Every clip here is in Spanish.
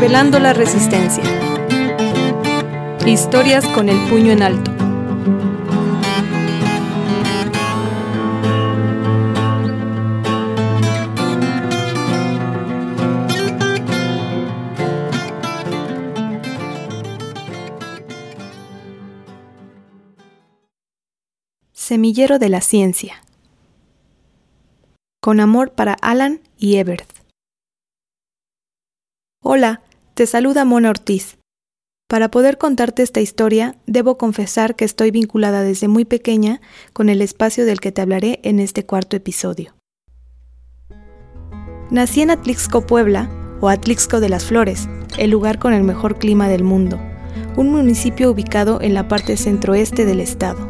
Revelando la Resistencia. Historias con el puño en alto. Semillero de la Ciencia. Con amor para Alan y Everth. Hola, te saluda Mona Ortiz. Para poder contarte esta historia, debo confesar que estoy vinculada desde muy pequeña con el espacio del que te hablaré en este cuarto episodio. Nací en Atlixco, Puebla, o Atlixco de las Flores, el lugar con el mejor clima del mundo, un municipio ubicado en la parte centroeste del estado.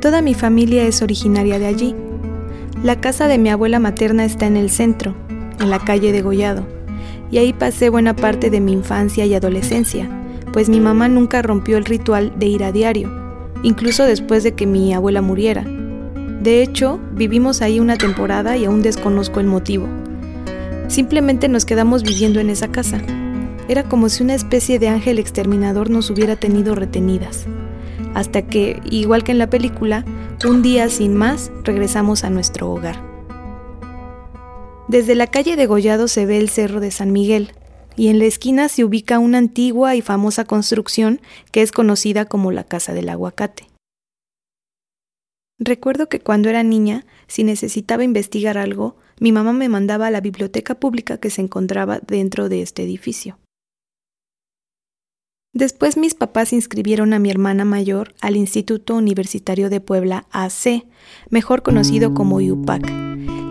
Toda mi familia es originaria de allí. La casa de mi abuela materna está en el centro, en la calle de Gollado, y ahí pasé buena parte de mi infancia y adolescencia, pues mi mamá nunca rompió el ritual de ir a diario, incluso después de que mi abuela muriera. De hecho, vivimos ahí una temporada y aún desconozco el motivo. Simplemente nos quedamos viviendo en esa casa. Era como si una especie de ángel exterminador nos hubiera tenido retenidas hasta que, igual que en la película, un día sin más regresamos a nuestro hogar. Desde la calle de Gollado se ve el Cerro de San Miguel, y en la esquina se ubica una antigua y famosa construcción que es conocida como la Casa del Aguacate. Recuerdo que cuando era niña, si necesitaba investigar algo, mi mamá me mandaba a la biblioteca pública que se encontraba dentro de este edificio. Después mis papás inscribieron a mi hermana mayor al Instituto Universitario de Puebla AC, mejor conocido como IUPAC,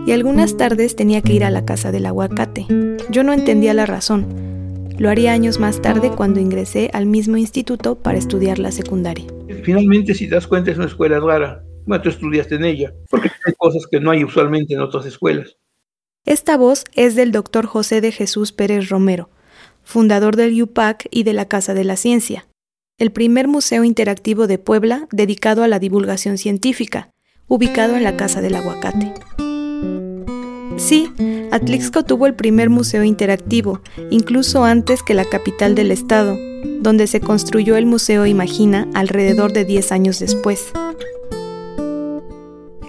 y algunas tardes tenía que ir a la casa del aguacate. Yo no entendía la razón. Lo haría años más tarde cuando ingresé al mismo instituto para estudiar la secundaria. Finalmente, si te das cuenta, es una escuela rara. Bueno, tú estudiaste en ella, porque hay cosas que no hay usualmente en otras escuelas. Esta voz es del doctor José de Jesús Pérez Romero, fundador del UPAC y de la Casa de la Ciencia, el primer museo interactivo de Puebla dedicado a la divulgación científica, ubicado en la Casa del Aguacate. Sí, Atlixco tuvo el primer museo interactivo, incluso antes que la capital del estado, donde se construyó el Museo Imagina alrededor de 10 años después.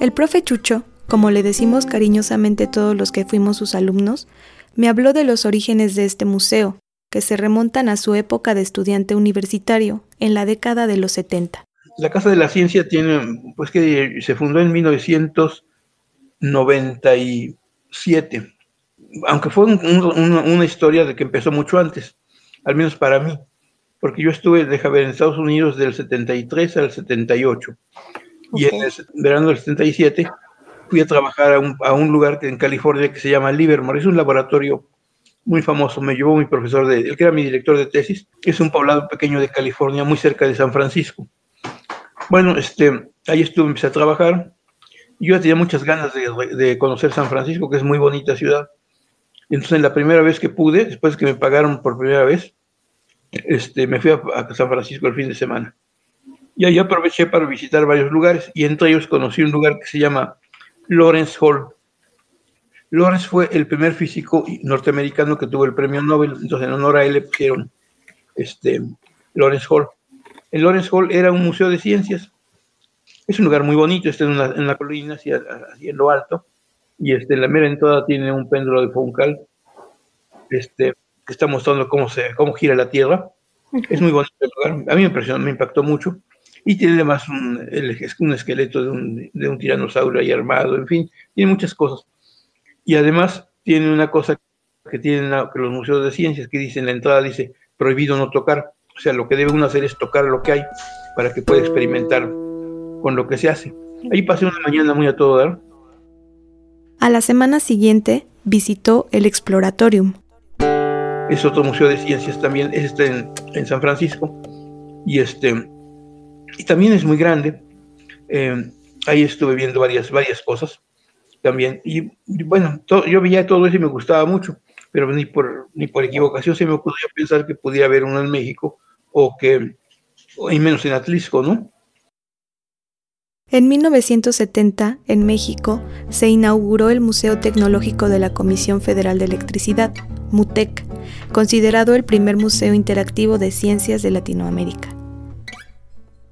El profe Chucho, como le decimos cariñosamente todos los que fuimos sus alumnos, me habló de los orígenes de este museo, que se remontan a su época de estudiante universitario, en la década de los 70. La Casa de la Ciencia tiene, pues que se fundó en 1997, aunque fue una historia de que empezó mucho antes, al menos para mí, porque yo estuve, deja ver, en Estados Unidos del 73 al 78, y en el verano del 77 fui a trabajar a un, a un lugar en California que se llama Livermore, es un laboratorio muy famoso, me llevó mi profesor, de, el que era mi director de tesis, es un poblado pequeño de California, muy cerca de San Francisco. Bueno, este, ahí estuve, empecé a trabajar. Yo tenía muchas ganas de, conocer San Francisco, que es muy bonita ciudad. Entonces, la primera vez que pude, después que me pagaron por primera vez, este, me fui a, a San Francisco el fin de semana. Y ahí aproveché para visitar varios lugares, y entre ellos conocí un lugar que se llama Lawrence Hall. Lawrence fue el primer físico norteamericano que tuvo el premio Nobel, entonces en honor a él le pusieron este, Lawrence Hall. El Lawrence Hall era un museo de ciencias. Es un lugar muy bonito, está en, una, en la colina, así, en lo alto, y este, la mera entrada tiene un péndulo de Funcal este, que está mostrando cómo, se, cómo gira la Tierra. Es muy bonito el lugar, a mí me impresionó, me impactó mucho. Y tiene además un, un esqueleto de un, de un tiranosaurio ahí armado, en fin, tiene muchas cosas. Y además tiene una cosa que tienen los museos de ciencias que dicen en la entrada dice prohibido no tocar. O sea, lo que debe uno hacer es tocar lo que hay para que pueda experimentar con lo que se hace. Ahí pasé una mañana muy a todo dar. A la semana siguiente visitó el Exploratorium. Es otro museo de ciencias también, este en, en San Francisco. Y este y también es muy grande. Eh, ahí estuve viendo varias, varias cosas también. Y, bueno, yo veía todo eso y me gustaba mucho, pero ni por, ni por equivocación se me ocurrió pensar que pudiera haber uno en México o que, o menos en Atlisco, ¿no? En 1970, en México, se inauguró el Museo Tecnológico de la Comisión Federal de Electricidad, MUTEC, considerado el primer museo interactivo de ciencias de Latinoamérica.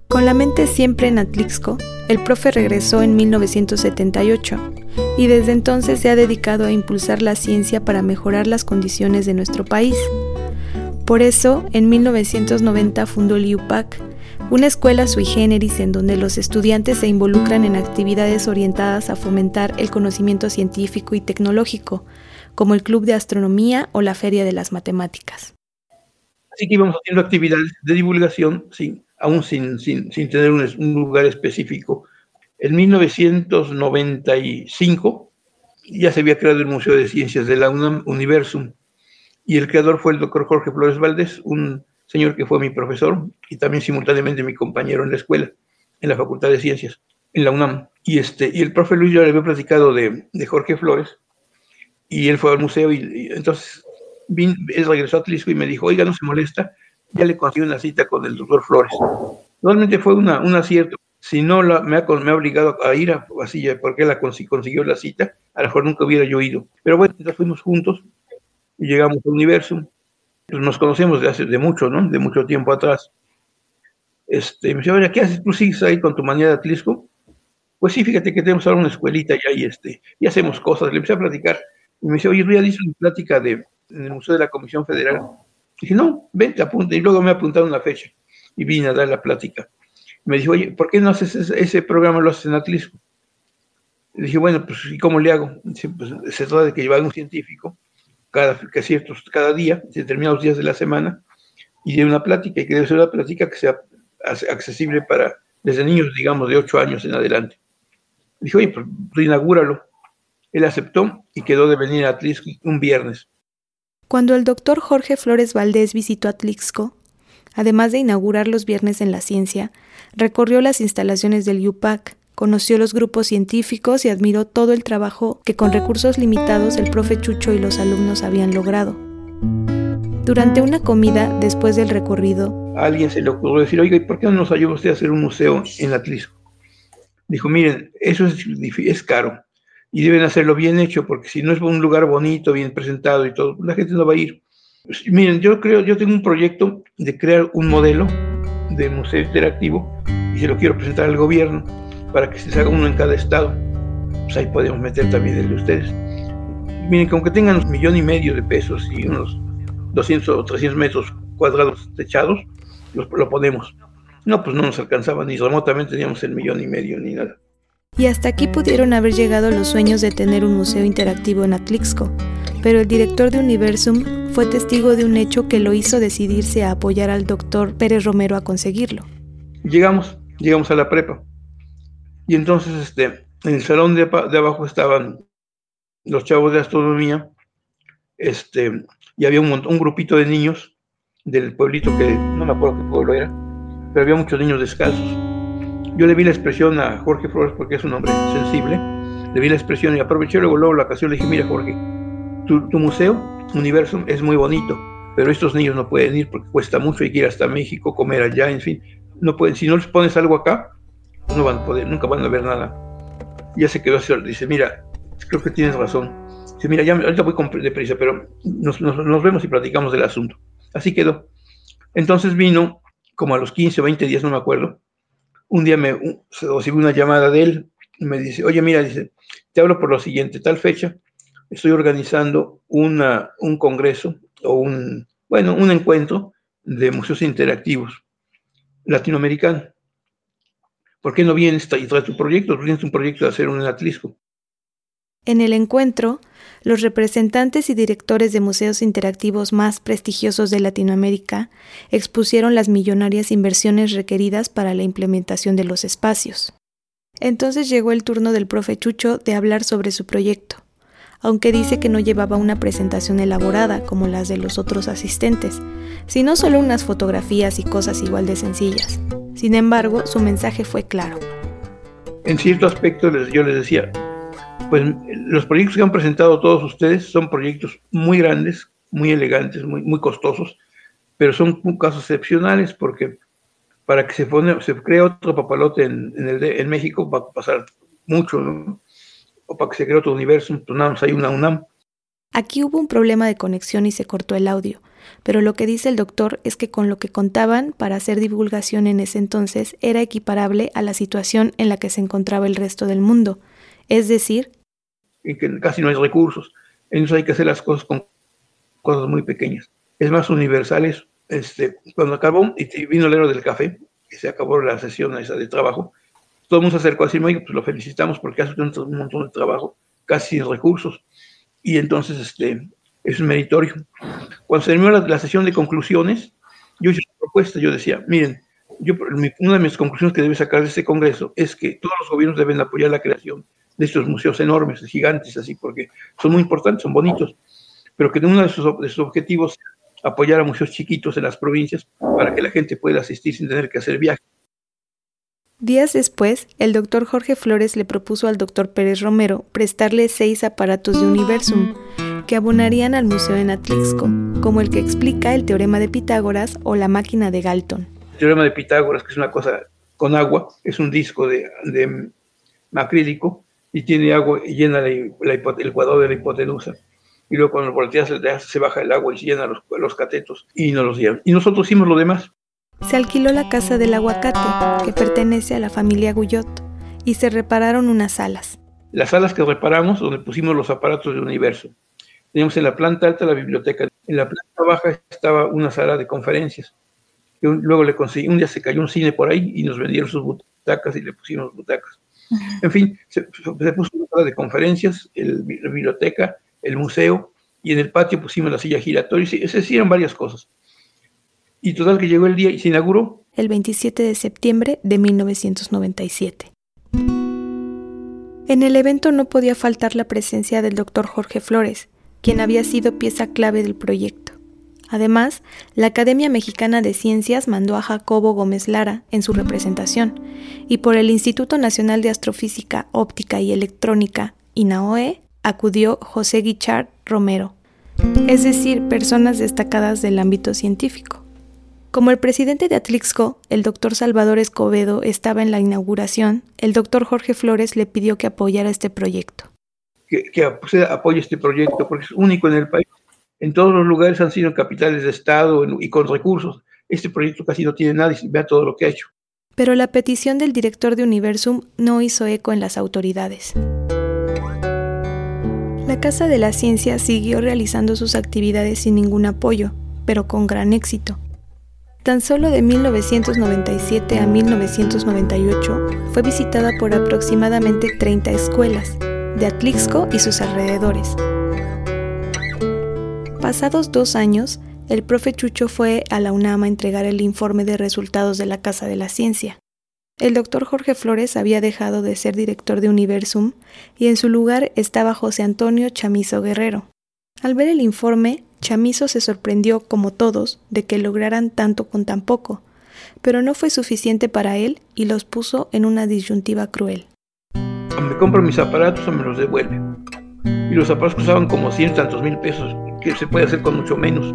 Con la mente siempre en Atlixco, el profe regresó en 1978 y desde entonces se ha dedicado a impulsar la ciencia para mejorar las condiciones de nuestro país. Por eso, en 1990 fundó el IUPAC, una escuela sui generis en donde los estudiantes se involucran en actividades orientadas a fomentar el conocimiento científico y tecnológico, como el Club de Astronomía o la Feria de las Matemáticas. Así que íbamos haciendo actividades de divulgación, sí, aún sin, sin, tener un, lugar específico. En 1995 ya se había creado el Museo de Ciencias de la UNAM Universum y el creador fue el doctor Jorge Flores Valdés, un señor que fue mi profesor y también simultáneamente mi compañero en la escuela, en la Facultad de Ciencias, en la UNAM. Y, este, y el profe Luis ya le había platicado de, Jorge Flores y él fue al museo y, entonces él regresó a Tlisco y me dijo, oiga, no se molesta, ya le conseguí una cita con el doctor Flores. Realmente fue una, un acierto. Si no la, me, ha, me ha obligado a ir a, así, porque la consiguió la cita, a lo mejor nunca hubiera yo ido. Pero bueno, entonces fuimos juntos y llegamos al universo. Nos conocemos de hace de mucho, ¿no? De mucho tiempo atrás. Este, me dice, ¿qué haces? ¿Tú sigues ahí con tu manía de Atlisco? Pues sí, fíjate que tenemos ahora una escuelita ya y, este, y hacemos cosas. Le empecé a platicar. Y me dice, oye, ya hice una plática de, en el Museo de la Comisión Federal Dije, no, vente, apunta. Y luego me apuntaron una fecha y vine a dar la plática. Me dijo, oye, ¿por qué no haces ese, programa, lo haces en Atlisco? Le dije, bueno, pues, ¿y cómo le hago? Pues, se trata de que llevar un científico cada, que ciertos, cada día, determinados días de la semana, y de una plática, y que debe ser una plática que sea accesible para, desde niños, digamos, de 8 años en adelante. Dije, oye, pues, inaugúralo. Él aceptó y quedó de venir a Atlisco un viernes. Cuando el doctor Jorge Flores Valdés visitó Atlixco, además de inaugurar los Viernes en la Ciencia, recorrió las instalaciones del UPAC, conoció los grupos científicos y admiró todo el trabajo que con recursos limitados el profe Chucho y los alumnos habían logrado. Durante una comida después del recorrido, alguien se le ocurrió decir, oiga, ¿y por qué no nos ayuda usted a hacer un museo en Atlisco? Dijo, miren, eso es, es caro y deben hacerlo bien hecho, porque si no es un lugar bonito, bien presentado y todo, la gente no va a ir. Pues, miren, yo creo, yo tengo un proyecto de crear un modelo de museo interactivo y se lo quiero presentar al gobierno para que se haga uno en cada estado. Pues ahí podemos meter también el de ustedes. Miren, que aunque tengan un millón y medio de pesos y unos 200 o 300 metros cuadrados techados, lo, lo ponemos. No, pues no nos alcanzaba ni remotamente teníamos el millón y medio ni nada. Y hasta aquí pudieron haber llegado los sueños de tener un museo interactivo en Atlixco, pero el director de Universum fue testigo de un hecho que lo hizo decidirse a apoyar al doctor Pérez Romero a conseguirlo. Llegamos, llegamos a la prepa. Y entonces este, en el salón de, abajo estaban los chavos de astronomía, este, y había un, un grupito de niños del pueblito que no me acuerdo qué pueblo era, pero había muchos niños descalzos yo le vi la expresión a Jorge Flores porque es un hombre sensible. Le vi la expresión y aproveché luego, luego la ocasión. Le dije, mira Jorge, tu, museo, Universo, es muy bonito, pero estos niños no pueden ir porque cuesta mucho, que ir hasta México, comer allá, en fin. No pueden, si no les pones algo acá, no van a poder, nunca van a ver nada. Ya se quedó así, dice, mira, creo que tienes razón. Dice, mira, ya ahorita voy con deprisa, pero nos, nos vemos y platicamos del asunto. Así quedó. Entonces vino, como a los 15 o 20 días, no me acuerdo, un día me recibí una llamada de él y me dice, oye, mira, dice, te hablo por lo siguiente, tal fecha, estoy organizando un congreso o un, bueno, un encuentro de museos interactivos latinoamericanos. ¿Por qué no vienes y traes tu proyecto? Tienes un proyecto de hacer un Atlisco. En el encuentro, los representantes y directores de museos interactivos más prestigiosos de Latinoamérica expusieron las millonarias inversiones requeridas para la implementación de los espacios. Entonces llegó el turno del profe Chucho de hablar sobre su proyecto, aunque dice que no llevaba una presentación elaborada como las de los otros asistentes, sino solo unas fotografías y cosas igual de sencillas. Sin embargo, su mensaje fue claro. En cierto aspecto yo les decía, pues los proyectos que han presentado todos ustedes son proyectos muy grandes, muy elegantes, muy, muy costosos, pero son casos excepcionales porque para que se, pone, cree otro papalote en, en México va a pasar mucho, ¿no? O para que se cree otro universo, nada hay una UNAM. Aquí hubo un problema de conexión y se cortó el audio, pero lo que dice el doctor es que con lo que contaban para hacer divulgación en ese entonces era equiparable a la situación en la que se encontraba el resto del mundo, es decir, en que casi no hay recursos, entonces hay que hacer las cosas con cosas muy pequeñas. Es más universal eso. Este, cuando acabó y vino el héroe del café, se acabó la sesión esa de trabajo, todo el mundo se acercó a decirme, pues lo felicitamos porque hace un montón de trabajo, casi sin recursos. Y entonces este, es meritorio. Cuando se terminó la, sesión de conclusiones, yo hice una propuesta, yo decía, miren, yo, una de mis conclusiones que debe sacar de este congreso es que todos los gobiernos deben apoyar la creación de estos museos enormes, gigantes, así, porque son muy importantes, son bonitos, pero que uno de sus, de sus objetivos es apoyar a museos chiquitos en las provincias para que la gente pueda asistir sin tener que hacer viajes. Días después, el doctor Jorge Flores le propuso al doctor Pérez Romero prestarle seis aparatos de Universum que abonarían al museo en Atlixco, como el que explica el teorema de Pitágoras o la máquina de Galton. El teorema de Pitágoras, que es una cosa con agua, es un disco de, de acrílico y tiene agua y llena el cuadro de la hipotenusa. Y luego cuando volteas se baja el agua y se llena los, los catetos y nos los llevan. Y nosotros hicimos lo demás. Se alquiló la casa del aguacate, que pertenece a la familia Guyot, y se repararon unas salas. Las salas que reparamos, donde pusimos los aparatos del universo. Teníamos en la planta alta la biblioteca, en la planta baja estaba una sala de conferencias. luego le conseguí, un día se cayó un cine por ahí y nos vendieron sus butacas y le pusimos butacas. En fin, se, puso una sala de conferencias, la biblioteca, el museo, y en el patio pusimos la silla giratoria, se hicieron varias cosas. Y total que llegó el día y se inauguró. El 27 de septiembre de 1997. En el evento no podía faltar la presencia del doctor Jorge Flores, quien había sido pieza clave del proyecto. Además, la Academia Mexicana de Ciencias mandó a Jacobo Gómez Lara en su representación, y por el Instituto Nacional de Astrofísica, Óptica y Electrónica, INAOE, acudió José Guichard Romero, es decir, personas destacadas del ámbito científico. Como el presidente de Atlixco, el doctor Salvador Escobedo, estaba en la inauguración, el doctor Jorge Flores le pidió que apoyara este proyecto. Que, que apoye este proyecto, porque es único en el país. En todos los lugares han sido capitales de Estado y con recursos. Este proyecto casi no tiene nada y vea todo lo que ha hecho. Pero la petición del director de Universum no hizo eco en las autoridades. La Casa de la Ciencia siguió realizando sus actividades sin ningún apoyo, pero con gran éxito. Tan solo de 1997 a 1998 fue visitada por aproximadamente 30 escuelas de Atlixco y sus alrededores. Pasados dos años, el profe Chucho fue a la UNAM a entregar el informe de resultados de la Casa de la Ciencia. El doctor Jorge Flores había dejado de ser director de Universum y en su lugar estaba José Antonio Chamizo Guerrero. Al ver el informe, Chamizo se sorprendió, como todos, de que lograran tanto con tan poco, pero no fue suficiente para él y los puso en una disyuntiva cruel. me compro mis aparatos o me los devuelve. Y los aparatos costaban como cien tantos mil pesos, que se puede hacer con mucho menos.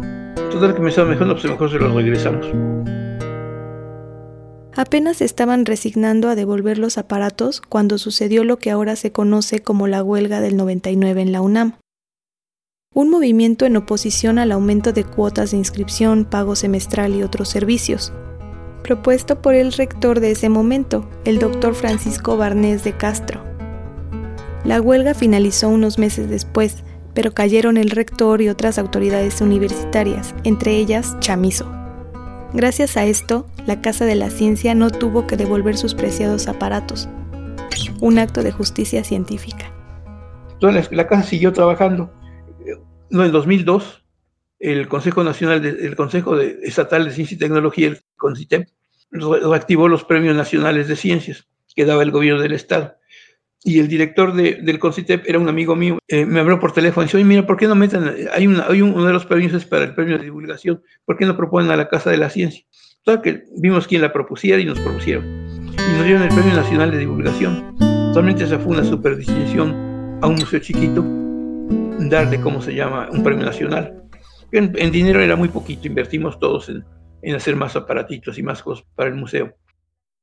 Total que me estaba mejor, pues mejor se los regresamos. Apenas estaban resignando a devolver los aparatos cuando sucedió lo que ahora se conoce como la huelga del 99 en la UNAM un movimiento en oposición al aumento de cuotas de inscripción, pago semestral y otros servicios, propuesto por el rector de ese momento, el doctor Francisco Barnés de Castro. La huelga finalizó unos meses después, pero cayeron el rector y otras autoridades universitarias, entre ellas Chamizo. Gracias a esto, la Casa de la Ciencia no tuvo que devolver sus preciados aparatos. Un acto de justicia científica. La casa siguió trabajando no, en 2002, el Consejo Nacional, el Consejo Estatal de Ciencia y Tecnología, el CONCITEP, reactivó los premios nacionales de ciencias que daba el gobierno del Estado. Y el director del CONCITEP era un amigo mío, eh, me habló por teléfono y dice, oye, mira, ¿por qué no meten, hay, una, hay uno de los premios es para el premio de divulgación, ¿por qué no proponen a la Casa de la Ciencia? Entonces, que vimos quién la propusiera y nos propusieron. Y nos dieron el Premio Nacional de Divulgación. Solamente esa fue una super distinción a un museo chiquito darle, ¿cómo se llama?, un premio nacional. En, dinero era muy poquito, invertimos todos en, hacer más aparatitos y más cosas para el museo.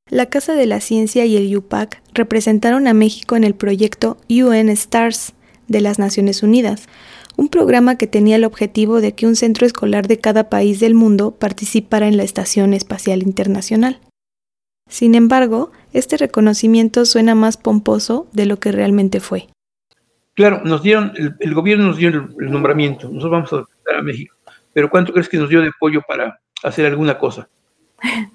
La Casa de la Ciencia y el UPAC representaron a México en el proyecto UN STARS de las Naciones Unidas, un programa que tenía el objetivo de que un centro escolar de cada país del mundo participara en la Estación Espacial Internacional. Sin embargo, este reconocimiento suena más pomposo de lo que realmente fue. Claro, nos dieron, el, gobierno nos dio el, nombramiento, nosotros vamos a a México, pero ¿cuánto crees que nos dio de apoyo para hacer alguna cosa?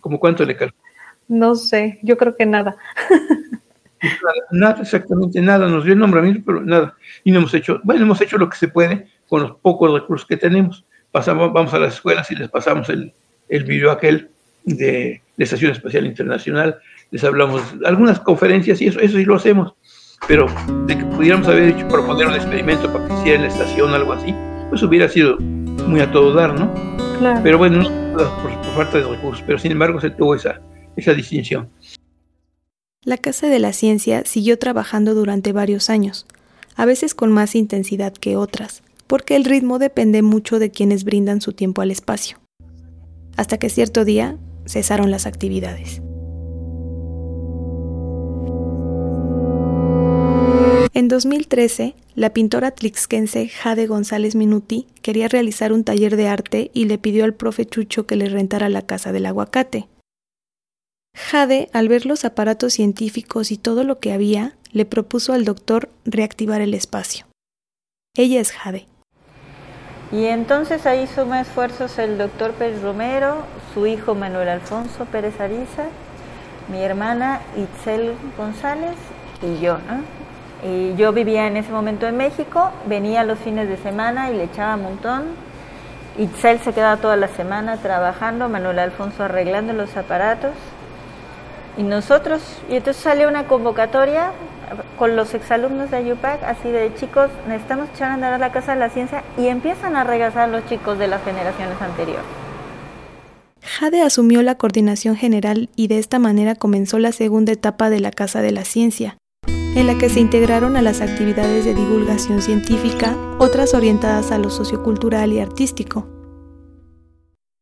¿Cómo cuánto le calculas? No sé, yo creo que nada. Nada, exactamente nada, nos dio el nombramiento, pero nada. Y no hemos hecho, bueno, hemos hecho lo que se puede con los pocos recursos que tenemos. Pasamos, vamos a las escuelas y les pasamos el, el video aquel de la Estación Espacial Internacional, les hablamos algunas conferencias y eso, eso sí lo hacemos, pero de que pudiéramos haber hecho proponer un experimento para que hiciera en la estación algo así, pues hubiera sido muy a todo dar, ¿no? Claro. Pero bueno, por, por falta de recursos, pero sin embargo se tuvo esa, esa distinción. La Casa de la Ciencia siguió trabajando durante varios años, a veces con más intensidad que otras, porque el ritmo depende mucho de quienes brindan su tiempo al espacio. Hasta que cierto día cesaron las actividades. En 2013, la pintora tlixquense Jade González Minuti quería realizar un taller de arte y le pidió al profe Chucho que le rentara la casa del aguacate. Jade, al ver los aparatos científicos y todo lo que había, le propuso al doctor reactivar el espacio. Ella es Jade. Y entonces ahí suma esfuerzos el doctor Pérez Romero, su hijo Manuel Alfonso Pérez Ariza, mi hermana Itzel González y yo, ¿no? Y yo vivía en ese momento en México, venía los fines de semana y le echaba un montón. Itzel se quedaba toda la semana trabajando, Manuel Alfonso arreglando los aparatos y nosotros, y entonces sale una convocatoria con los exalumnos de Ayupac, así de chicos, necesitamos echar a andar a la Casa de la Ciencia y empiezan a regresar los chicos de las generaciones anteriores. Jade asumió la coordinación general y de esta manera comenzó la segunda etapa de la Casa de la Ciencia, en la que se integraron a las actividades de divulgación científica, otras orientadas a lo sociocultural y artístico.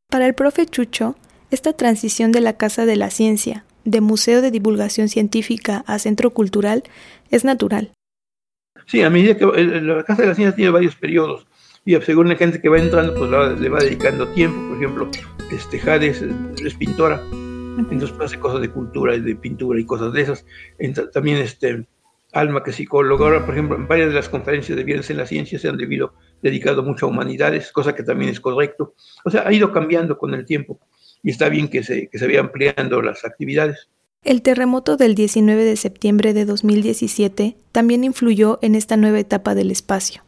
Para el profe Chucho, esta transición de la Casa de la Ciencia, de Museo de Divulgación Científica a Centro Cultural es natural. Sí, a medida que la Casa de la Ciencia tiene varios periodos y según la gente que va entrando, pues le va dedicando tiempo. Por ejemplo, este Jade es, pintora, entonces pues, hace cosas de cultura y de pintura y cosas de esas. también este Alma, que es psicóloga, ahora, por ejemplo, en varias de las conferencias de Viernes en la Ciencia se han debido, dedicado mucho a humanidades, cosa que también es correcto. O sea, ha ido cambiando con el tiempo y está bien que se, que se vayan ampliando las actividades. El terremoto del 19 de septiembre de 2017 también influyó en esta nueva etapa del espacio.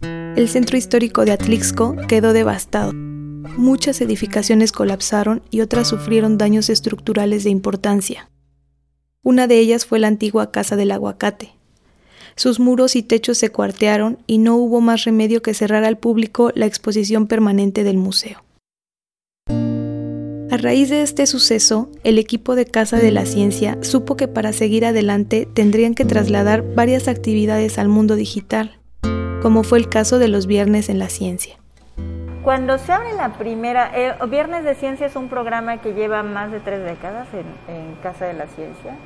El centro histórico de Atlixco quedó devastado. Muchas edificaciones colapsaron y otras sufrieron daños estructurales de importancia. Una de ellas fue la antigua Casa del Aguacate. Sus muros y techos se cuartearon y no hubo más remedio que cerrar al público la exposición permanente del museo. A raíz de este suceso, el equipo de Casa de la Ciencia supo que para seguir adelante tendrían que trasladar varias actividades al mundo digital, como fue el caso de los Viernes en la Ciencia. Cuando se abre la primera, eh, Viernes de Ciencia es un programa que lleva más de tres décadas en, en Casa de la Ciencia.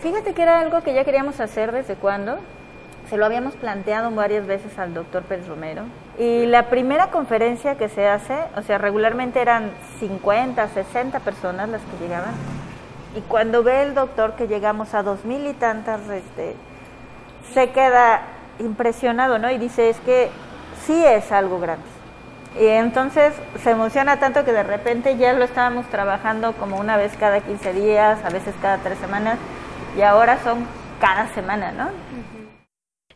Fíjate que era algo que ya queríamos hacer desde cuando, se lo habíamos planteado varias veces al doctor Pérez Romero. Y la primera conferencia que se hace, o sea, regularmente eran 50, 60 personas las que llegaban. Y cuando ve el doctor que llegamos a dos mil y tantas, este, se queda impresionado, ¿no? Y dice, es que sí es algo grande. Y entonces se emociona tanto que de repente ya lo estábamos trabajando como una vez cada 15 días, a veces cada tres semanas, y ahora son cada semana, ¿no?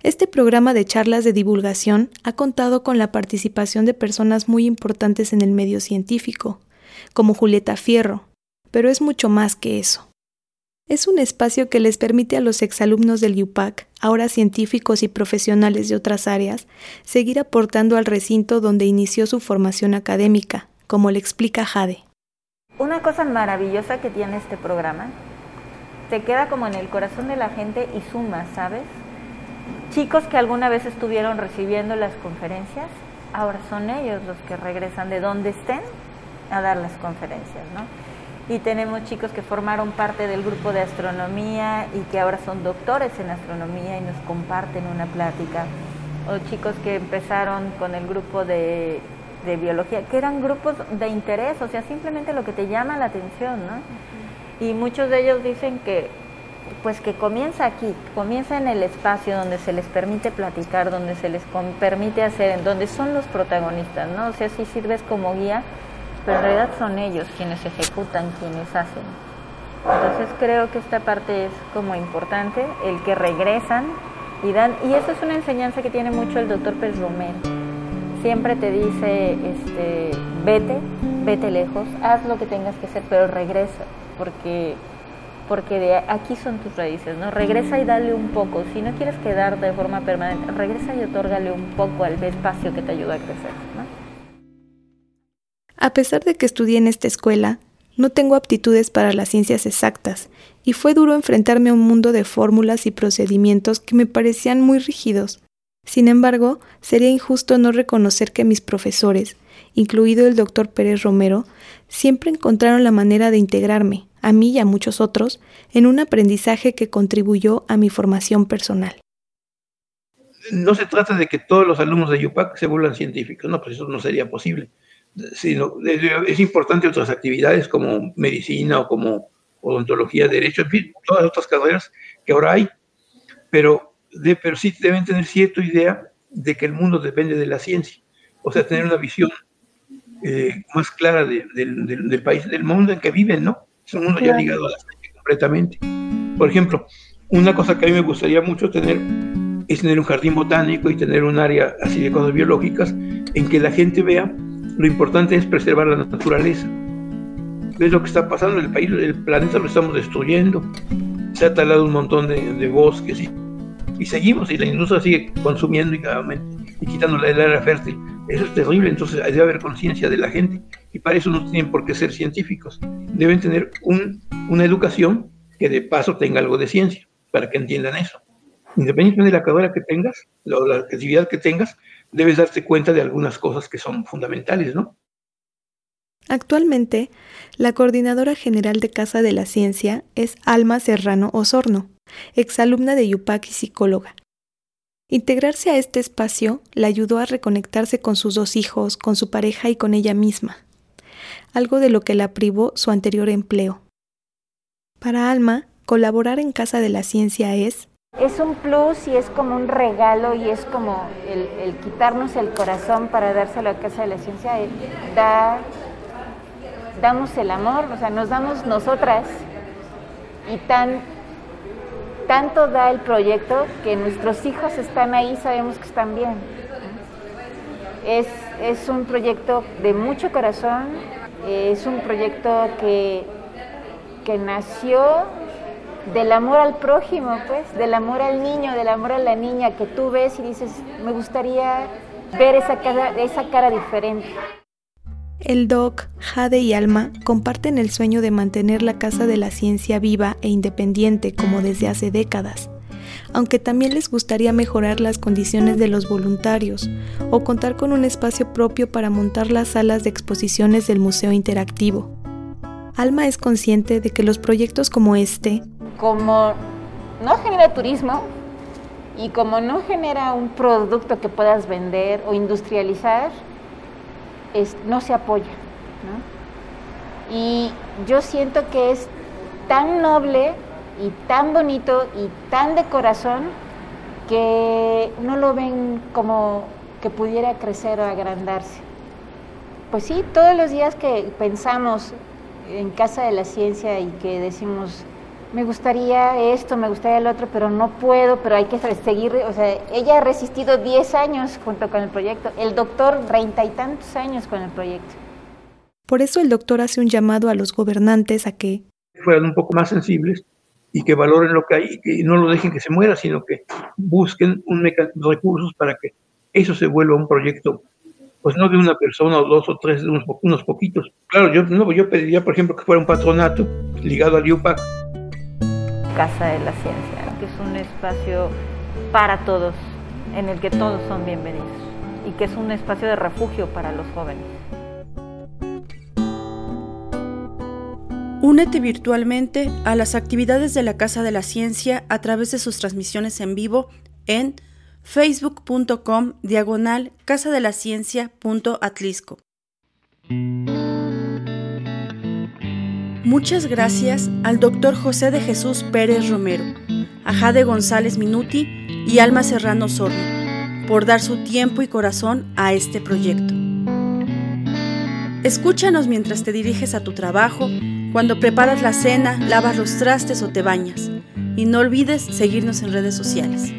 Este programa de charlas de divulgación ha contado con la participación de personas muy importantes en el medio científico, como Julieta Fierro, pero es mucho más que eso. Es un espacio que les permite a los exalumnos del UPAC, ahora científicos y profesionales de otras áreas, seguir aportando al recinto donde inició su formación académica, como le explica Jade. Una cosa maravillosa que tiene este programa, te queda como en el corazón de la gente y suma, ¿sabes? chicos que alguna vez estuvieron recibiendo las conferencias, ahora son ellos los que regresan de donde estén a dar las conferencias, ¿no? Y tenemos chicos que formaron parte del grupo de astronomía y que ahora son doctores en astronomía y nos comparten una plática. o chicos que empezaron con el grupo de, de biología, que eran grupos de interés, o sea, simplemente lo que te llama la atención, ¿no? Y muchos de ellos dicen que pues que comienza aquí, comienza en el espacio donde se les permite platicar, donde se les permite hacer, donde son los protagonistas, ¿no? O sea, sí sirves como guía, pero en realidad son ellos quienes ejecutan, quienes hacen. Entonces creo que esta parte es como importante, el que regresan y dan, y eso es una enseñanza que tiene mucho el doctor Pérez Romero. Siempre te dice, este, vete, vete lejos, haz lo que tengas que hacer, pero regresa, porque porque de aquí son tus raíces, ¿no? Regresa y dale un poco. Si no quieres quedarte de forma permanente, regresa y otórgale un poco al espacio que te ayuda a crecer, ¿no? A pesar de que estudié en esta escuela, no tengo aptitudes para las ciencias exactas, y fue duro enfrentarme a un mundo de fórmulas y procedimientos que me parecían muy rígidos. Sin embargo, sería injusto no reconocer que mis profesores, incluido el doctor Pérez Romero, siempre encontraron la manera de integrarme, a mí y a muchos otros, en un aprendizaje que contribuyó a mi formación personal. No se trata de que todos los alumnos de UPAC se vuelvan científicos, no, pues eso no sería posible. Sino, es importante otras actividades como medicina o como odontología, derecho, en fin, todas otras carreras que ahora hay, pero, de, pero sí deben tener cierta idea de que el mundo depende de la ciencia, o sea, tener una visión eh, más clara del país, del mundo en que viven, ¿no? Es un mundo ya ligado a la ciencia completamente. Por ejemplo, una cosa que a mí me gustaría mucho tener es tener un jardín botánico y tener un área así de cosas biológicas en que la gente vea lo importante es preservar la naturaleza. ¿Ves lo que está pasando en el país? El planeta lo estamos destruyendo. Se ha talado un montón de, bosques y, y, seguimos y la industria sigue consumiendo y, y quitando la área fértil. Eso es terrible, entonces debe haber conciencia de la gente y para eso no tienen por qué ser científicos. Deben tener una educación que de paso tenga algo de ciencia, para que entiendan eso. Independientemente de la carrera que tengas, o la actividad que tengas, debes darte cuenta de algunas cosas que son fundamentales, ¿no? Actualmente, la coordinadora general de Casa de la Ciencia es Alma Serrano Osorno, exalumna de Yupac y psicóloga. Integrarse a este espacio la ayudó a reconectarse con sus dos hijos, con su pareja y con ella misma algo de lo que la privó su anterior empleo. Para Alma, colaborar en Casa de la Ciencia es... Es un plus y es como un regalo y es como el, quitarnos el corazón para dárselo a Casa de la Ciencia. Da, damos el amor, o sea, nos damos nosotras y tan, tanto da el proyecto que nuestros hijos están ahí, sabemos que están bien. Es, es un proyecto de mucho corazón, es un proyecto que, que nació del amor al prójimo, pues, del amor al niño, del amor a la niña, que tú ves y dices, me gustaría ver esa cara, esa cara diferente. El Doc, Jade y Alma comparten el sueño de mantener la Casa de la Ciencia viva e independiente como desde hace décadas aunque también les gustaría mejorar las condiciones de los voluntarios o contar con un espacio propio para montar las salas de exposiciones del Museo Interactivo. Alma es consciente de que los proyectos como este, como no genera turismo y como no genera un producto que puedas vender o industrializar, no se apoya. Y yo siento que es tan noble y tan bonito y tan de corazón que no lo ven como que pudiera crecer o agrandarse. Pues sí, todos los días que pensamos en Casa de la Ciencia y que decimos, me gustaría esto, me gustaría el otro, pero no puedo, pero hay que seguir, o sea, ella ha resistido 10 años junto con el proyecto, el doctor treinta y tantos años con el proyecto. Por eso el doctor hace un llamado a los gobernantes a que fueran un poco más sensibles y que valoren lo que hay y que no lo dejen que se muera, sino que busquen un recursos para que eso se vuelva un proyecto, pues no de una persona o dos o tres, de unos, unos poquitos. Claro, yo, no, yo pediría, por ejemplo, que fuera un patronato ligado al IUPAC. Casa de la Ciencia, que es un espacio para todos, en el que todos son bienvenidos y que es un espacio de refugio para los jóvenes. Únete virtualmente a las actividades de la Casa de la Ciencia a través de sus transmisiones en vivo en facebook.com diagonal casa de la Muchas gracias al doctor José de Jesús Pérez Romero, a Jade González Minuti y Alma Serrano Sorno por dar su tiempo y corazón a este proyecto. Escúchanos mientras te diriges a tu trabajo, cuando preparas la cena, lavas los trastes o te bañas. Y no olvides seguirnos en redes sociales.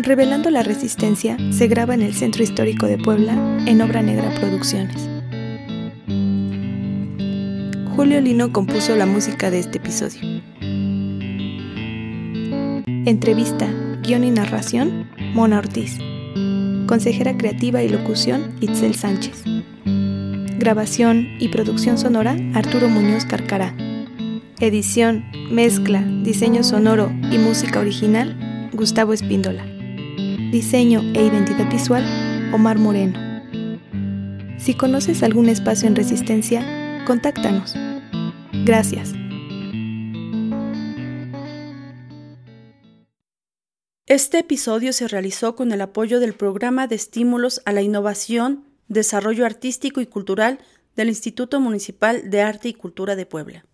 Revelando la Resistencia se graba en el Centro Histórico de Puebla en Obra Negra Producciones. Julio Lino compuso la música de este episodio. Entrevista, guion y narración, Mona Ortiz. Consejera creativa y locución, Itzel Sánchez. Grabación y producción sonora, Arturo Muñoz Carcará. Edición, mezcla, diseño sonoro y música original, Gustavo Espíndola. Diseño e identidad visual, Omar Moreno. Si conoces algún espacio en resistencia, contáctanos. Gracias. Este episodio se realizó con el apoyo del Programa de Estímulos a la Innovación Desarrollo Artístico y Cultural del Instituto Municipal de Arte y Cultura de Puebla.